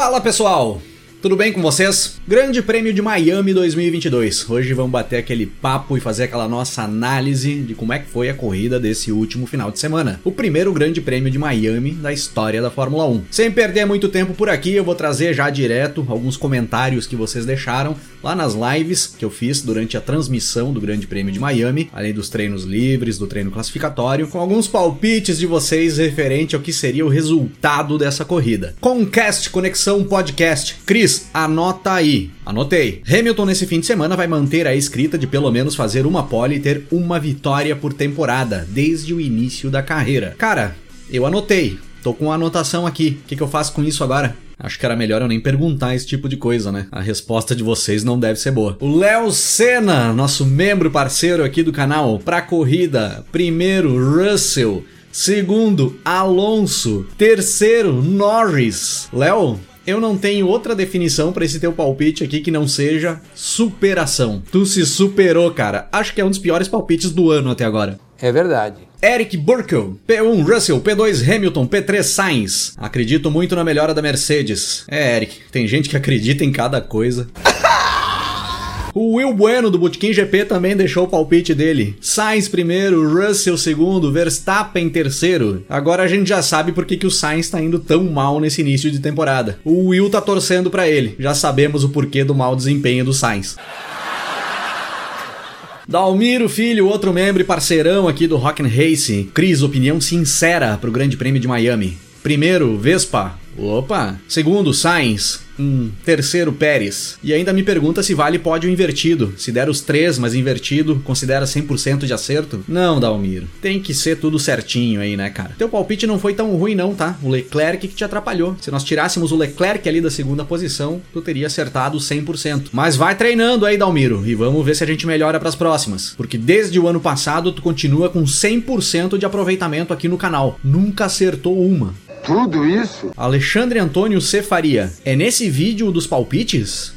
Fala pessoal, tudo bem com vocês? Grande Prêmio de Miami 2022. Hoje vamos bater aquele papo e fazer aquela nossa análise de como é que foi a corrida desse último final de semana. O primeiro Grande Prêmio de Miami da história da Fórmula 1. Sem perder muito tempo por aqui, eu vou trazer já direto alguns comentários que vocês deixaram lá nas lives que eu fiz durante a transmissão do Grande Prêmio de Miami, além dos treinos livres, do treino classificatório, com alguns palpites de vocês referente ao que seria o resultado dessa corrida. Comcast Conexão Podcast. Cris anota aí. Anotei. Hamilton nesse fim de semana vai manter a escrita de pelo menos fazer uma pole e ter uma vitória por temporada, desde o início da carreira. Cara, eu anotei. Tô com a anotação aqui. O que, que eu faço com isso agora? Acho que era melhor eu nem perguntar esse tipo de coisa, né? A resposta de vocês não deve ser boa. O Léo Senna, nosso membro parceiro aqui do canal, pra corrida. Primeiro, Russell. Segundo, Alonso. Terceiro, Norris. Léo, eu não tenho outra definição para esse teu palpite aqui que não seja superação. Tu se superou, cara. Acho que é um dos piores palpites do ano até agora. É verdade. Eric Burkle, P1 Russell, P2 Hamilton, P3 Sainz. Acredito muito na melhora da Mercedes. É, Eric, tem gente que acredita em cada coisa. O Will Bueno do Botequim GP também deixou o palpite dele. Sainz primeiro, Russell segundo, Verstappen terceiro. Agora a gente já sabe por que, que o Sainz está indo tão mal nesse início de temporada. O Will tá torcendo para ele. Já sabemos o porquê do mau desempenho do Sainz. Dalmiro Filho, outro membro e parceirão aqui do Rock and Race. Cris, opinião sincera pro Grande Prêmio de Miami. Primeiro, Vespa. Opa. Segundo, Sainz. Um terceiro Pérez. E ainda me pergunta se vale pódio invertido. Se der os três, mas invertido, considera 100% de acerto? Não, Dalmiro. Tem que ser tudo certinho aí, né, cara? Teu palpite não foi tão ruim não, tá? O Leclerc que te atrapalhou. Se nós tirássemos o Leclerc ali da segunda posição, tu teria acertado 100%. Mas vai treinando aí, Dalmiro, e vamos ver se a gente melhora para as próximas. Porque desde o ano passado tu continua com 100% de aproveitamento aqui no canal. Nunca acertou uma. Tudo isso? Alexandre Antônio Cefaria. É nesse vídeo dos palpites?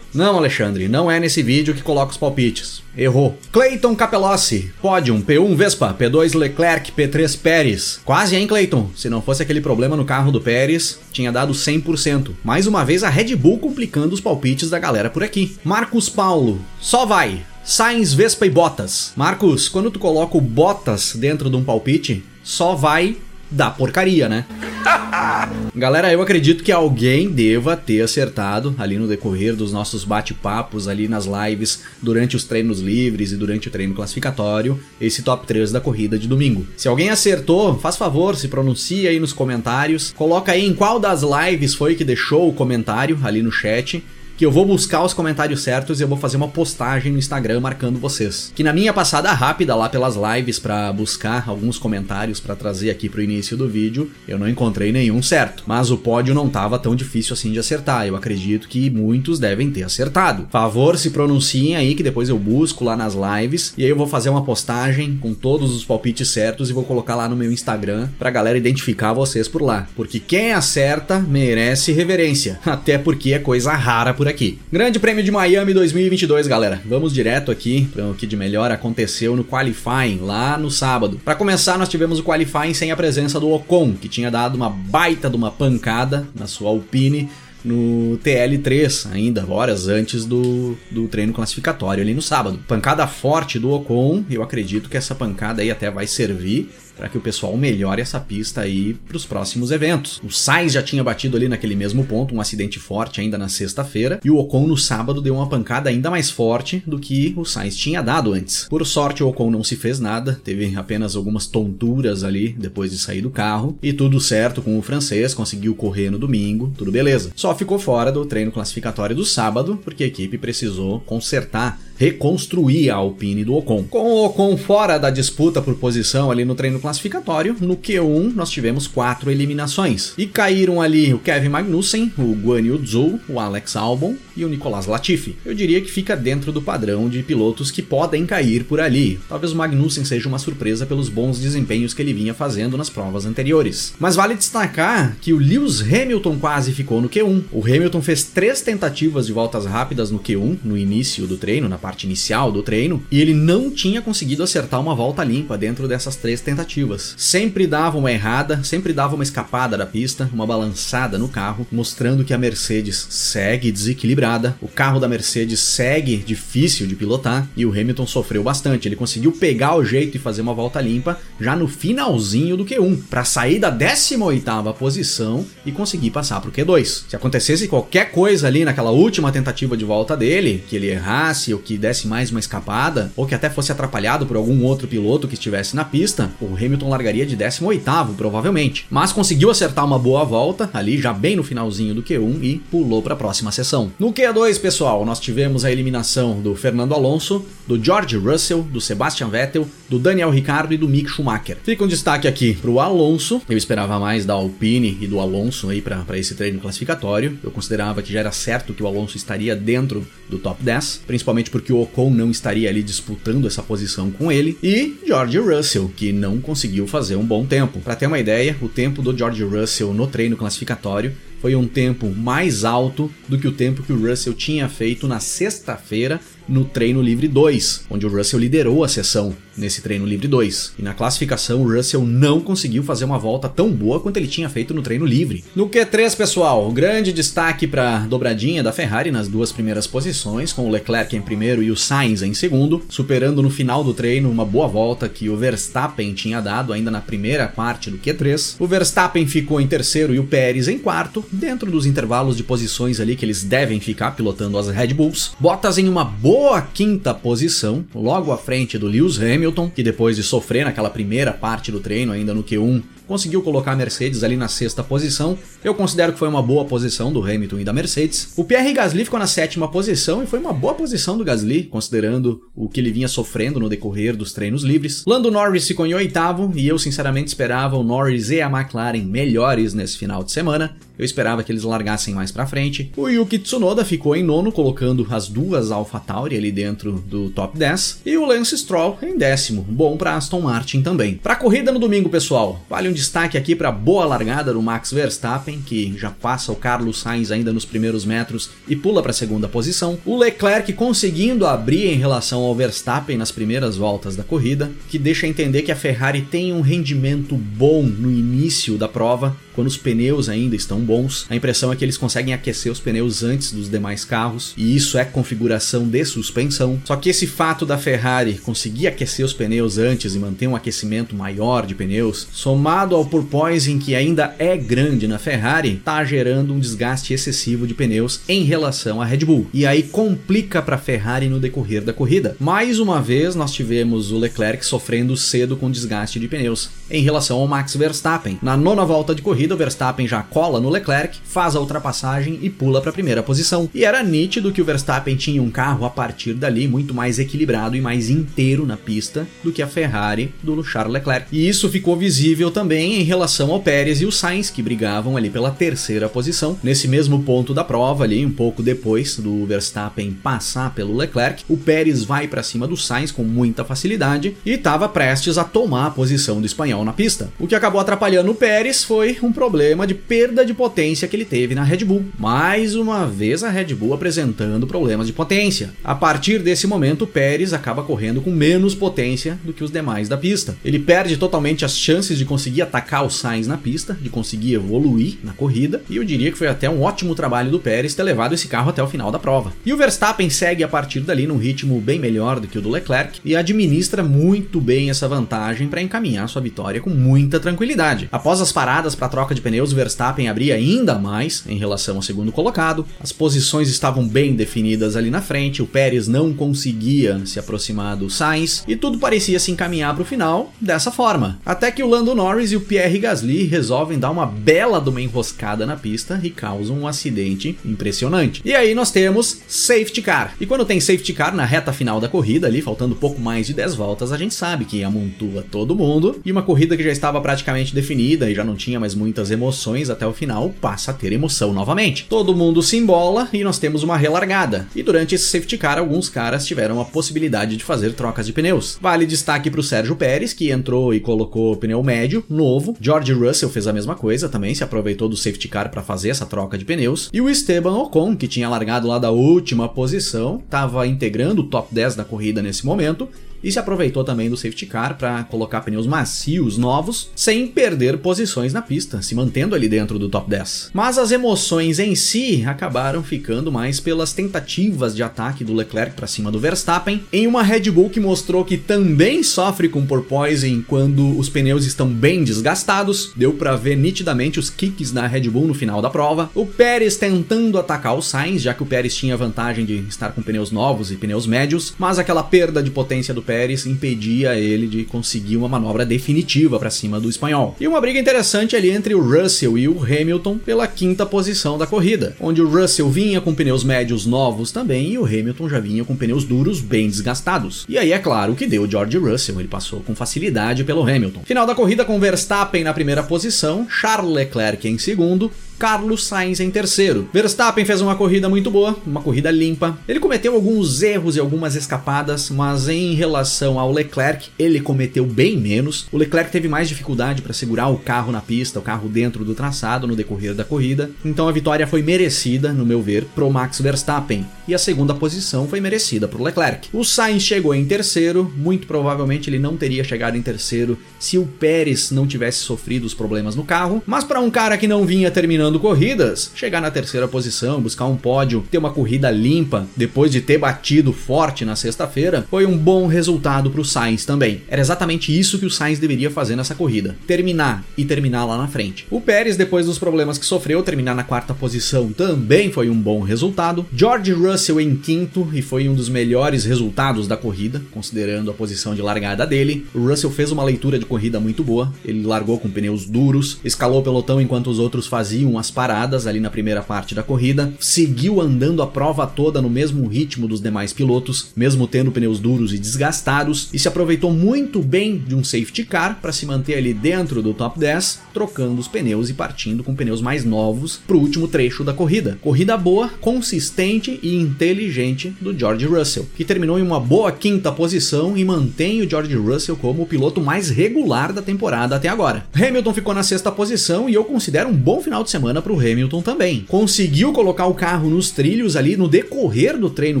Não, Alexandre, não é nesse vídeo que coloca os palpites. Errou. Clayton Capelossi. Pódium, P1 Vespa, P2 Leclerc, P3 Pérez. Quase, hein, Clayton? Se não fosse aquele problema no carro do Pérez, tinha dado 100%. Mais uma vez a Red Bull complicando os palpites da galera por aqui. Marcos Paulo. Só vai. Sainz, Vespa e Bottas. Marcos, quando tu coloca o Bottas dentro de um palpite, só vai da porcaria, né? Galera, eu acredito que alguém deva ter acertado ali no decorrer dos nossos bate-papos ali nas lives durante os treinos livres e durante o treino classificatório, esse top 3 da corrida de domingo. Se alguém acertou, faz favor, se pronuncia aí nos comentários, coloca aí em qual das lives foi que deixou o comentário ali no chat que eu vou buscar os comentários certos e eu vou fazer uma postagem no Instagram marcando vocês. Que na minha passada rápida lá pelas lives para buscar alguns comentários para trazer aqui pro início do vídeo, eu não encontrei nenhum certo. Mas o pódio não tava tão difícil assim de acertar. Eu acredito que muitos devem ter acertado. Favor, se pronunciem aí que depois eu busco lá nas lives e aí eu vou fazer uma postagem com todos os palpites certos e vou colocar lá no meu Instagram pra galera identificar vocês por lá. Porque quem acerta merece reverência, até porque é coisa rara por por aqui. Grande Prêmio de Miami 2022, galera. Vamos direto aqui para o que de melhor aconteceu no qualifying lá no sábado. Para começar, nós tivemos o qualifying sem a presença do Ocon, que tinha dado uma baita de uma pancada na sua Alpine no TL3, ainda horas antes do, do treino classificatório ali no sábado. Pancada forte do Ocon, eu acredito que essa pancada aí até vai servir para que o pessoal melhore essa pista aí para os próximos eventos. O Sainz já tinha batido ali naquele mesmo ponto, um acidente forte ainda na sexta-feira, e o Ocon no sábado deu uma pancada ainda mais forte do que o Sainz tinha dado antes. Por sorte, o Ocon não se fez nada, teve apenas algumas tonturas ali depois de sair do carro, e tudo certo com o francês, conseguiu correr no domingo, tudo beleza. Só ficou fora do treino classificatório do sábado, porque a equipe precisou consertar reconstruir a Alpine do Ocon. Com o Ocon fora da disputa por posição ali no treino classificatório, no Q1 nós tivemos quatro eliminações. E caíram ali o Kevin Magnussen, o Guan Yu Zhou, o Alex Albon e o Nicolas Latifi. Eu diria que fica dentro do padrão de pilotos que podem cair por ali. Talvez o Magnussen seja uma surpresa pelos bons desempenhos que ele vinha fazendo nas provas anteriores. Mas vale destacar que o Lewis Hamilton quase ficou no Q1. O Hamilton fez três tentativas de voltas rápidas no Q1, no início do treino, na parte inicial do treino, e ele não tinha conseguido acertar uma volta limpa dentro dessas três tentativas. Sempre dava uma errada, sempre dava uma escapada da pista, uma balançada no carro, mostrando que a Mercedes segue desequilibrada, o carro da Mercedes segue difícil de pilotar e o Hamilton sofreu bastante. Ele conseguiu pegar o jeito e fazer uma volta limpa já no finalzinho do Q1, para sair da 18ª posição e conseguir passar para o Q2. Se acontecesse qualquer coisa ali naquela última tentativa de volta dele, que ele errasse ou que desse mais uma escapada, ou que até fosse atrapalhado por algum outro piloto que estivesse na pista, o Hamilton largaria de 18º, provavelmente. Mas conseguiu acertar uma boa volta ali já bem no finalzinho do Q1 e pulou para a próxima sessão. No Q2, pessoal, nós tivemos a eliminação do Fernando Alonso, do George Russell, do Sebastian Vettel, do Daniel Ricciardo e do Mick Schumacher. Fica um destaque aqui para o Alonso. Eu esperava mais da Alpine e do Alonso aí para esse treino classificatório. Eu considerava que já era certo que o Alonso estaria dentro do top 10, principalmente porque o Ocon não estaria ali disputando essa posição com ele, e George Russell, que não conseguiu fazer um bom tempo. Para ter uma ideia, o tempo do George Russell no treino classificatório foi um tempo mais alto do que o tempo que o Russell tinha feito na sexta-feira no treino livre 2, onde o Russell liderou a sessão nesse treino livre 2. E na classificação, o Russell não conseguiu fazer uma volta tão boa quanto ele tinha feito no treino livre. No Q3, pessoal, grande destaque para dobradinha da Ferrari nas duas primeiras posições, com o Leclerc em primeiro e o Sainz em segundo, superando no final do treino uma boa volta que o Verstappen tinha dado ainda na primeira parte do Q3. O Verstappen ficou em terceiro e o Pérez em quarto, dentro dos intervalos de posições ali que eles devem ficar pilotando as Red Bulls. Bottas em uma boa quinta posição, logo à frente do Lewis Hamilton, que depois de sofrer naquela primeira parte do treino, ainda no Q1, conseguiu colocar a Mercedes ali na sexta posição. Eu considero que foi uma boa posição do Hamilton e da Mercedes. O Pierre Gasly ficou na sétima posição e foi uma boa posição do Gasly, considerando o que ele vinha sofrendo no decorrer dos treinos livres. Lando Norris ficou em oitavo e eu sinceramente esperava o Norris e a McLaren melhores nesse final de semana. Eu esperava que eles largassem mais para frente. O Yuki Tsunoda ficou em nono, colocando as duas AlphaTauri ali dentro do top 10. E o Lance Stroll em décimo, bom para Aston Martin também. Para a corrida no domingo, pessoal, vale um destaque aqui para boa largada do Max Verstappen, que já passa o Carlos Sainz ainda nos primeiros metros e pula para a segunda posição. O Leclerc conseguindo abrir em relação ao Verstappen nas primeiras voltas da corrida, que deixa entender que a Ferrari tem um rendimento bom no início da prova, quando os pneus ainda estão bons. A impressão é que eles conseguem aquecer os pneus antes dos demais carros, e isso é configuração de suspensão. Só que esse fato da Ferrari conseguir aquecer os pneus antes e manter um aquecimento maior de pneus, somado ao porpoising que ainda é grande na Ferrari, está gerando um desgaste excessivo de pneus em relação à Red Bull. E aí complica para a Ferrari no decorrer da corrida. Mais uma vez nós tivemos o Leclerc sofrendo cedo com desgaste de pneus em relação ao Max Verstappen. Na nona volta de corrida, o Verstappen já cola no Leclerc, faz a ultrapassagem e pula para a primeira posição. E era nítido que o Verstappen tinha um carro a partir dali muito mais equilibrado e mais inteiro na pista do que a Ferrari do Charles Leclerc. E isso ficou visível também em relação ao Pérez e o Sainz, que brigavam ali pela terceira posição. Nesse mesmo ponto da prova, ali um pouco depois do Verstappen passar pelo Leclerc, o Pérez vai para cima do Sainz com muita facilidade e estava prestes a tomar a posição do espanhol na pista. O que acabou atrapalhando o Pérez foi um problema de perda de potência que ele teve na Red Bull. Mais uma vez a Red Bull apresentando problemas de potência. A partir desse momento, Pérez acaba correndo com menos potência do que os demais da pista. Ele perde totalmente as chances de conseguir atacar o Sainz na pista, de conseguir evoluir na corrida, e eu diria que foi até um ótimo trabalho do Pérez ter levado esse carro até o final da prova. E o Verstappen segue a partir dali num ritmo bem melhor do que o do Leclerc e administra muito bem essa vantagem para encaminhar sua vitória com muita tranquilidade. Após as paradas para troca de pneus, Verstappen abria ainda mais em relação ao segundo colocado. As posições estavam bem definidas ali na frente, o Pérez não conseguia se aproximar do Sainz e tudo parecia se encaminhar para o final dessa forma. Até que o Lando Norris e o Pierre Gasly resolvem dar uma bela de uma enroscada na pista e causam um acidente impressionante. E aí nós temos safety car. E quando tem safety car na reta final da corrida, ali faltando pouco mais de 10 voltas, a gente sabe que amontoa todo mundo e uma corrida que já estava praticamente definida e já não tinha mais muitas emoções até o final, passa a ter emoção novamente. Todo mundo se embola e nós temos uma relargada. E durante esse safety car, alguns caras tiveram a possibilidade de fazer trocas de pneus. Vale destaque para o Sérgio Pérez, que entrou e colocou pneu médio, novo. George Russell fez a mesma coisa também, se aproveitou do safety car para fazer essa troca de pneus. E o Esteban Ocon, que tinha largado lá da última posição, estava integrando o top 10 da corrida nesse momento e se aproveitou também do safety car para colocar pneus macios novos, sem perder posições na pista, se mantendo ali dentro do top 10. Mas as emoções em si acabaram ficando mais pelas tentativas de ataque do Leclerc para cima do Verstappen, em uma Red Bull que mostrou que também sofre com porpoising quando os pneus estão bem desgastados, deu para ver nitidamente os kicks da Red Bull no final da prova. O Pérez tentando atacar o Sainz, já que o Pérez tinha vantagem de estar com pneus novos e pneus médios, mas aquela perda de potência do Pérez impedia ele de conseguir uma manobra definitiva para cima do espanhol. E uma briga interessante ali entre o Russell e o Hamilton pela quinta posição da corrida, onde o Russell vinha com pneus médios novos também e o Hamilton já vinha com pneus duros bem desgastados. E aí é claro que deu George Russell, ele passou com facilidade pelo Hamilton. Final da corrida com Verstappen na primeira posição, Charles Leclerc em segundo, Carlos Sainz em terceiro. Verstappen fez uma corrida muito boa, uma corrida limpa. Ele cometeu alguns erros e algumas escapadas, mas em relação ao Leclerc, ele cometeu bem menos. O Leclerc teve mais dificuldade para segurar o carro na pista, o carro dentro do traçado no decorrer da corrida. Então a vitória foi merecida, no meu ver, pro Max Verstappen. E a segunda posição foi merecida pro Leclerc. O Sainz chegou em terceiro, muito provavelmente ele não teria chegado em terceiro se o Pérez não tivesse sofrido os problemas no carro, mas para um cara que não vinha terminando terminando corridas, chegar na terceira posição, buscar um pódio, ter uma corrida limpa, depois de ter batido forte na sexta-feira, foi um bom resultado para o Sainz também. Era exatamente isso que o Sainz deveria fazer nessa corrida: terminar e terminar lá na frente. O Pérez, depois dos problemas que sofreu, terminar na quarta posição também foi um bom resultado. George Russell em quinto e foi um dos melhores resultados da corrida, considerando a posição de largada dele. O Russell fez uma leitura de corrida muito boa, ele largou com pneus duros, escalou o pelotão enquanto os outros faziam as paradas ali na primeira parte da corrida, seguiu andando a prova toda no mesmo ritmo dos demais pilotos, mesmo tendo pneus duros e desgastados, e se aproveitou muito bem de um safety car para se manter ali dentro do top 10, trocando os pneus e partindo com pneus mais novos para o último trecho da corrida. Corrida boa, consistente e inteligente do George Russell, que terminou em uma boa quinta posição e mantém o George Russell como o piloto mais regular da temporada até agora. Hamilton ficou na sexta posição e eu considero um bom final de semana semana para o Hamilton também. Conseguiu colocar o carro nos trilhos ali no decorrer do treino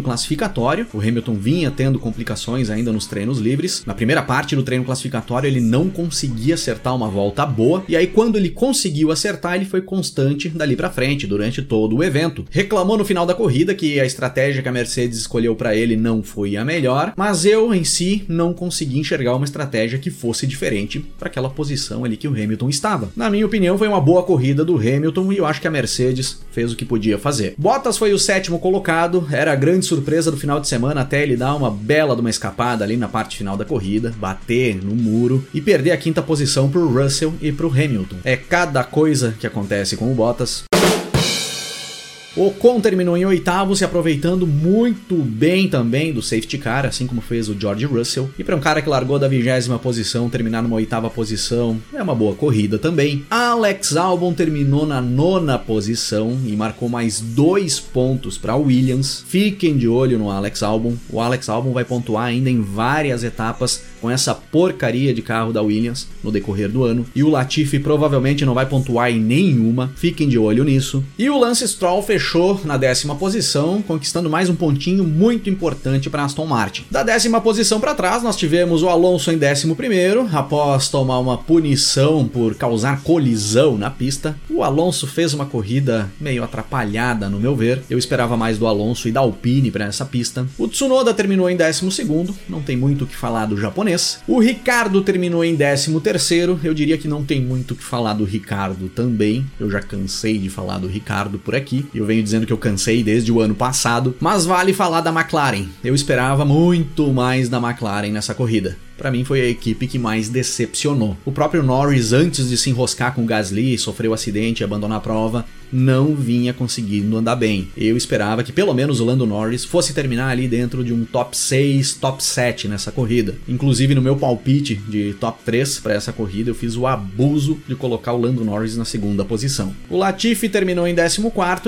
classificatório. O Hamilton vinha tendo complicações ainda nos treinos livres. Na primeira parte do treino classificatório, ele não conseguia acertar uma volta boa. E aí, quando ele conseguiu acertar, ele foi constante dali para frente durante todo o evento. Reclamou no final da corrida que a estratégia que a Mercedes escolheu para ele não foi a melhor, mas eu em si não consegui enxergar uma estratégia que fosse diferente para aquela posição ali que o Hamilton estava. Na minha opinião, foi uma boa corrida do Hamilton Hamilton e eu acho que a Mercedes fez o que podia fazer. Bottas foi o sétimo colocado, era a grande surpresa do final de semana até ele dar uma bela de uma escapada ali na parte final da corrida, bater no muro e perder a quinta posição pro Russell e pro Hamilton. É cada coisa que acontece com o Bottas. Ocon terminou em oitavo, se aproveitando muito bem também do safety car, assim como fez o George Russell. E para um cara que largou da vigésima posição, terminar numa oitava posição, é uma boa corrida também. Alex Albon terminou na nona posição e marcou mais dois pontos para Williams. Fiquem de olho no Alex Albon. O Alex Albon vai pontuar ainda em várias etapas com essa porcaria de carro da Williams no decorrer do ano. E o Latifi provavelmente não vai pontuar em nenhuma. Fiquem de olho nisso. E o Lance Stroll fechou na décima posição, conquistando mais um pontinho muito importante para Aston Martin. Da décima posição para trás, nós tivemos o Alonso em décimo primeiro, após tomar uma punição por causar colisão na pista. O Alonso fez uma corrida meio atrapalhada, no meu ver. Eu esperava mais do Alonso e da Alpine para essa pista. O Tsunoda terminou em décimo segundo, não tem muito o que falar do japonês. O Ricardo terminou em décimo terceiro, eu diria que não tem muito o que falar do Ricardo também. Eu já cansei de falar do Ricardo por aqui. Eu venho dizendo que eu cansei desde o ano passado, mas vale falar da McLaren. Eu esperava muito mais da McLaren nessa corrida. Para mim foi a equipe que mais decepcionou. O próprio Norris, antes de se enroscar com o Gasly, sofreu um acidente e abandonar a prova, não vinha conseguindo andar bem. Eu esperava que pelo menos o Lando Norris fosse terminar ali dentro de um top 6, top 7 nessa corrida. Inclusive no meu palpite de top 3 para essa corrida, eu fiz o abuso de colocar o Lando Norris na segunda posição. O Latifi terminou em 14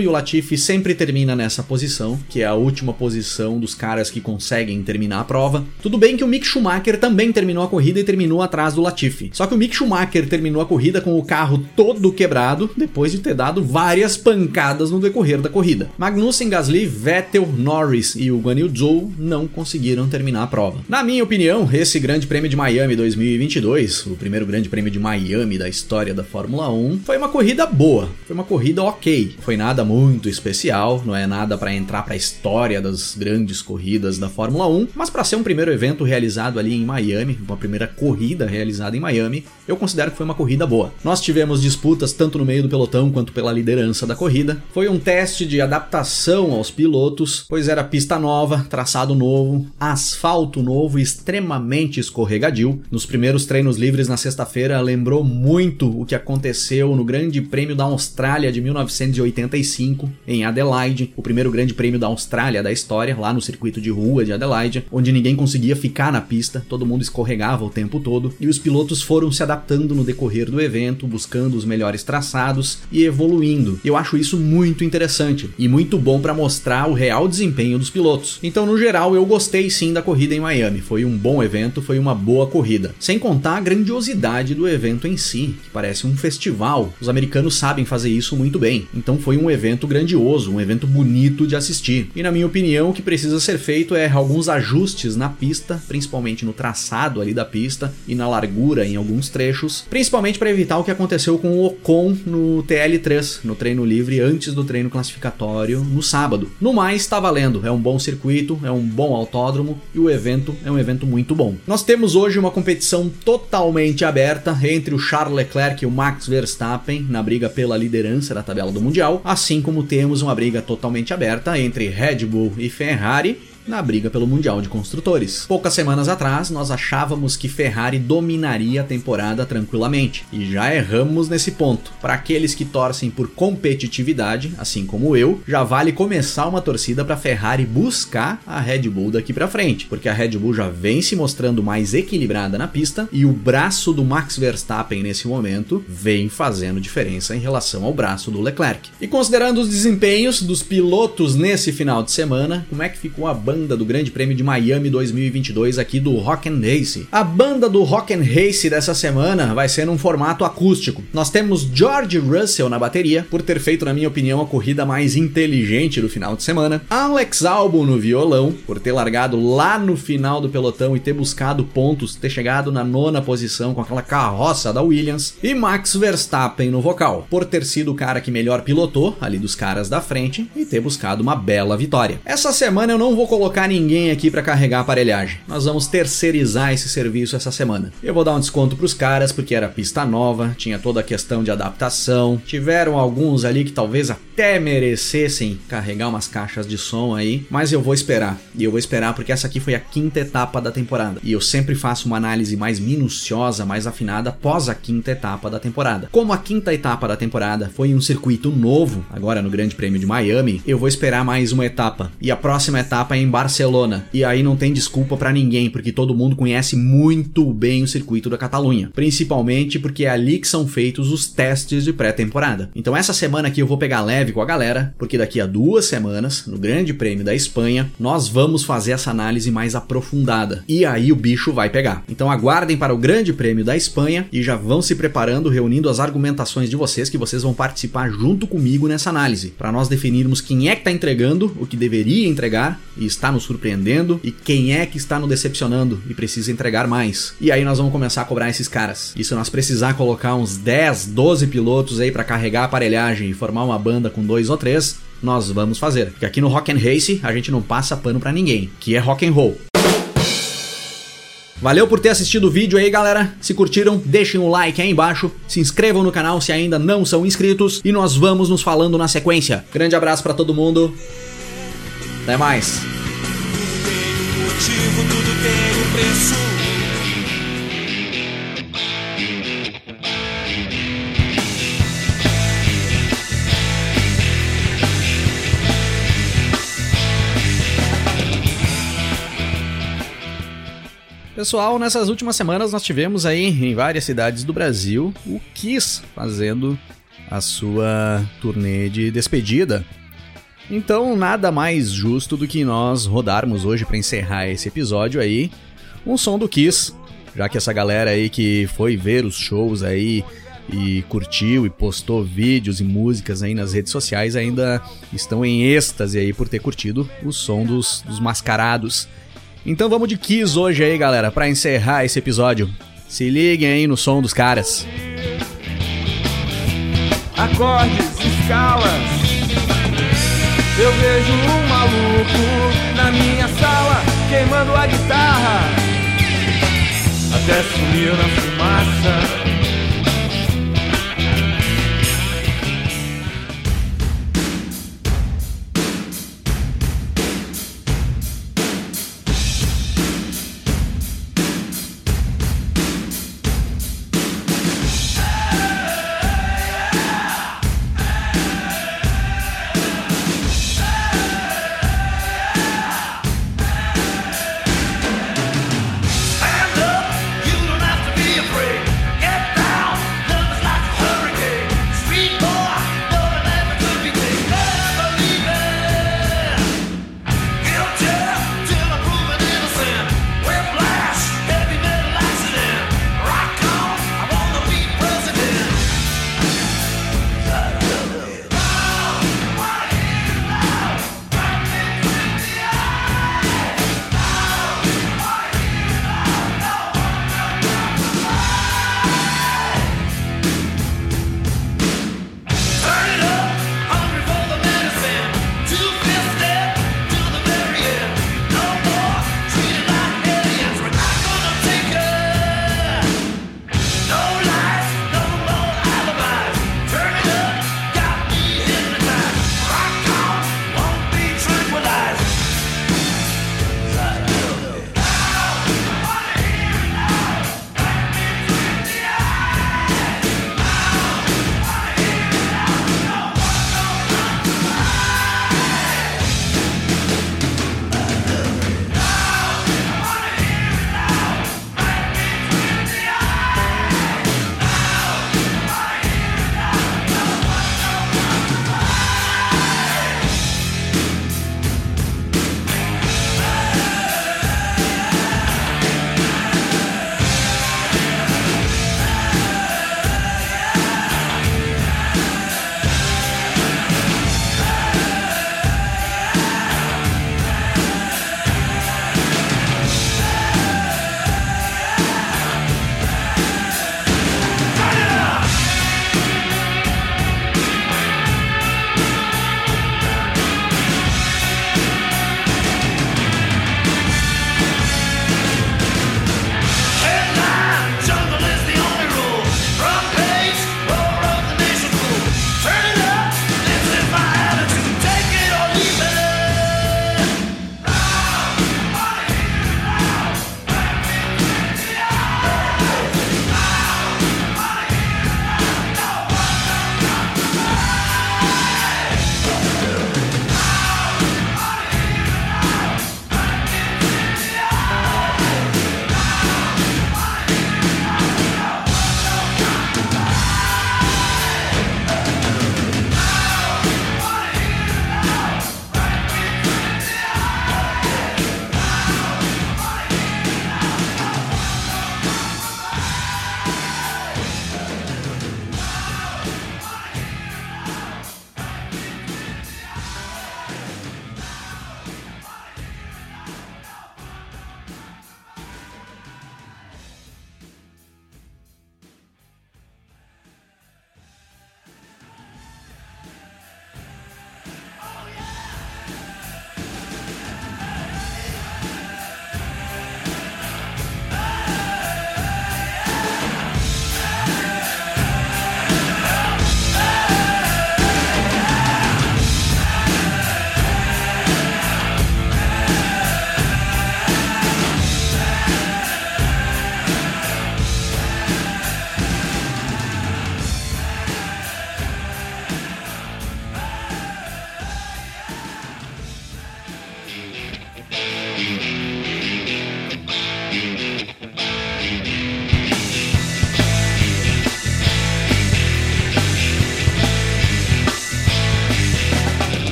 e o Latifi sempre termina nessa posição, que é a última posição dos caras que conseguem terminar a prova. Tudo bem que o Mick Schumacher também terminou a corrida e terminou atrás do Latifi. Só que o Mick Schumacher terminou a corrida com o carro todo quebrado depois de ter dado várias várias pancadas no decorrer da corrida. Magnussen, Gasly, Vettel, Norris e o Guan Yu Zhou não conseguiram terminar a prova. Na minha opinião, esse Grande Prêmio de Miami 2022, o primeiro Grande Prêmio de Miami da história da Fórmula 1, foi uma corrida boa, foi uma corrida ok. Foi nada muito especial, não é nada para entrar para a história das grandes corridas da Fórmula 1, mas para ser um primeiro evento realizado ali em Miami, uma primeira corrida realizada em Miami, eu considero que foi uma corrida boa. Nós tivemos disputas tanto no meio do pelotão quanto pela liderança da corrida. Foi um teste de adaptação aos pilotos, pois era pista nova, traçado novo, asfalto novo extremamente escorregadio. Nos primeiros treinos livres na sexta-feira lembrou muito o que aconteceu no Grande Prêmio da Austrália de 1985 em Adelaide, o primeiro Grande Prêmio da Austrália da história, lá no circuito de rua de Adelaide, onde ninguém conseguia ficar na pista, todo mundo escorregava o tempo todo e os pilotos foram se adaptando no decorrer do evento, buscando os melhores traçados e evoluindo eu acho isso muito interessante e muito bom para mostrar o real desempenho dos pilotos. Então, no geral, eu gostei sim da corrida em Miami. Foi um bom evento, foi uma boa corrida. Sem contar a grandiosidade do evento em si, que parece um festival. Os americanos sabem fazer isso muito bem. Então, foi um evento grandioso, um evento bonito de assistir. E na minha opinião, o que precisa ser feito é alguns ajustes na pista, principalmente no traçado ali da pista e na largura em alguns trechos, principalmente para evitar o que aconteceu com o Ocon no TL3, no treino livre antes do treino classificatório no sábado. No mais, está valendo. É um bom circuito, é um bom autódromo e o evento é um evento muito bom. Nós temos hoje uma competição totalmente aberta entre o Charles Leclerc e o Max Verstappen na briga pela liderança da tabela do Mundial, assim como temos uma briga totalmente aberta entre Red Bull e Ferrari na briga pelo Mundial de Construtores. Poucas semanas atrás, nós achávamos que Ferrari dominaria a temporada tranquilamente, e já erramos nesse ponto. Para aqueles que torcem por competitividade, assim como eu, já vale começar uma torcida para Ferrari buscar a Red Bull daqui para frente, porque a Red Bull já vem se mostrando mais equilibrada na pista e o braço do Max Verstappen nesse momento vem fazendo diferença em relação ao braço do Leclerc. E considerando os desempenhos dos pilotos nesse final de semana, como é que ficou a banda banda do Grande Prêmio de Miami 2022 aqui do Rock and Race. A banda do Rock and Race dessa semana vai ser num formato acústico. Nós temos George Russell na bateria, por ter feito, na minha opinião, a corrida mais inteligente do final de semana. Alex Albon no violão, por ter largado lá no final do pelotão e ter buscado pontos, ter chegado na nona posição com aquela carroça da Williams. E Max Verstappen no vocal, por ter sido o cara que melhor pilotou ali dos caras da frente e ter buscado uma bela vitória. Essa semana eu não vou colocar colocar ninguém aqui para carregar a aparelhagem. Nós vamos terceirizar esse serviço essa semana. Eu vou dar um desconto para os caras porque era pista nova, tinha toda a questão de adaptação. Tiveram alguns ali que talvez até merecessem carregar umas caixas de som aí, mas eu vou esperar. E eu vou esperar porque essa aqui foi a quinta etapa da temporada. E eu sempre faço uma análise mais minuciosa, mais afinada após a quinta etapa da temporada. Como a quinta etapa da temporada foi um circuito novo, agora no Grande Prêmio de Miami, eu vou esperar mais uma etapa. E a próxima etapa é em Barcelona. E aí não tem desculpa para ninguém, porque todo mundo conhece muito bem o circuito da Catalunha, principalmente porque é ali que são feitos os testes de pré-temporada. Então essa semana aqui eu vou pegar leve com a galera, porque daqui a duas semanas, no Grande Prêmio da Espanha, nós vamos fazer essa análise mais aprofundada. E aí o bicho vai pegar. Então aguardem para o Grande Prêmio da Espanha e já vão se preparando, reunindo as argumentações de vocês que vocês vão participar junto comigo nessa análise, para nós definirmos quem é que está entregando o que deveria entregar e está nos surpreendendo e quem é que está nos decepcionando e precisa entregar mais. E aí nós vamos começar a cobrar esses caras. E se nós precisar colocar uns 10, 12 pilotos aí para carregar a aparelhagem e formar uma banda com dois ou três, nós vamos fazer. Porque aqui no Rock and Race a gente não passa pano para ninguém, que é rock and roll. Valeu por ter assistido o vídeo aí, galera. Se curtiram, deixem um like aí embaixo, se inscrevam no canal se ainda não são inscritos e nós vamos nos falando na sequência. Grande abraço para todo mundo. Até mais motivo, tudo tem um preço. Pessoal, nessas últimas semanas nós tivemos aí em várias cidades do Brasil o Kiss fazendo a sua turnê de despedida. Então, nada mais justo do que nós rodarmos hoje para encerrar esse episódio aí um som do Kiss, já que essa galera aí que foi ver os shows aí e curtiu e postou vídeos e músicas aí nas redes sociais ainda estão em êxtase aí por ter curtido o som dos, dos mascarados. Então vamos de Kiss hoje aí, galera, para encerrar esse episódio. Se liguem aí no som dos caras. Acordes, escalas. Eu vejo um maluco na minha sala queimando a guitarra até sumir na fumaça.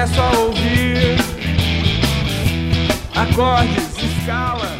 começo a ouvir acordes, escalas.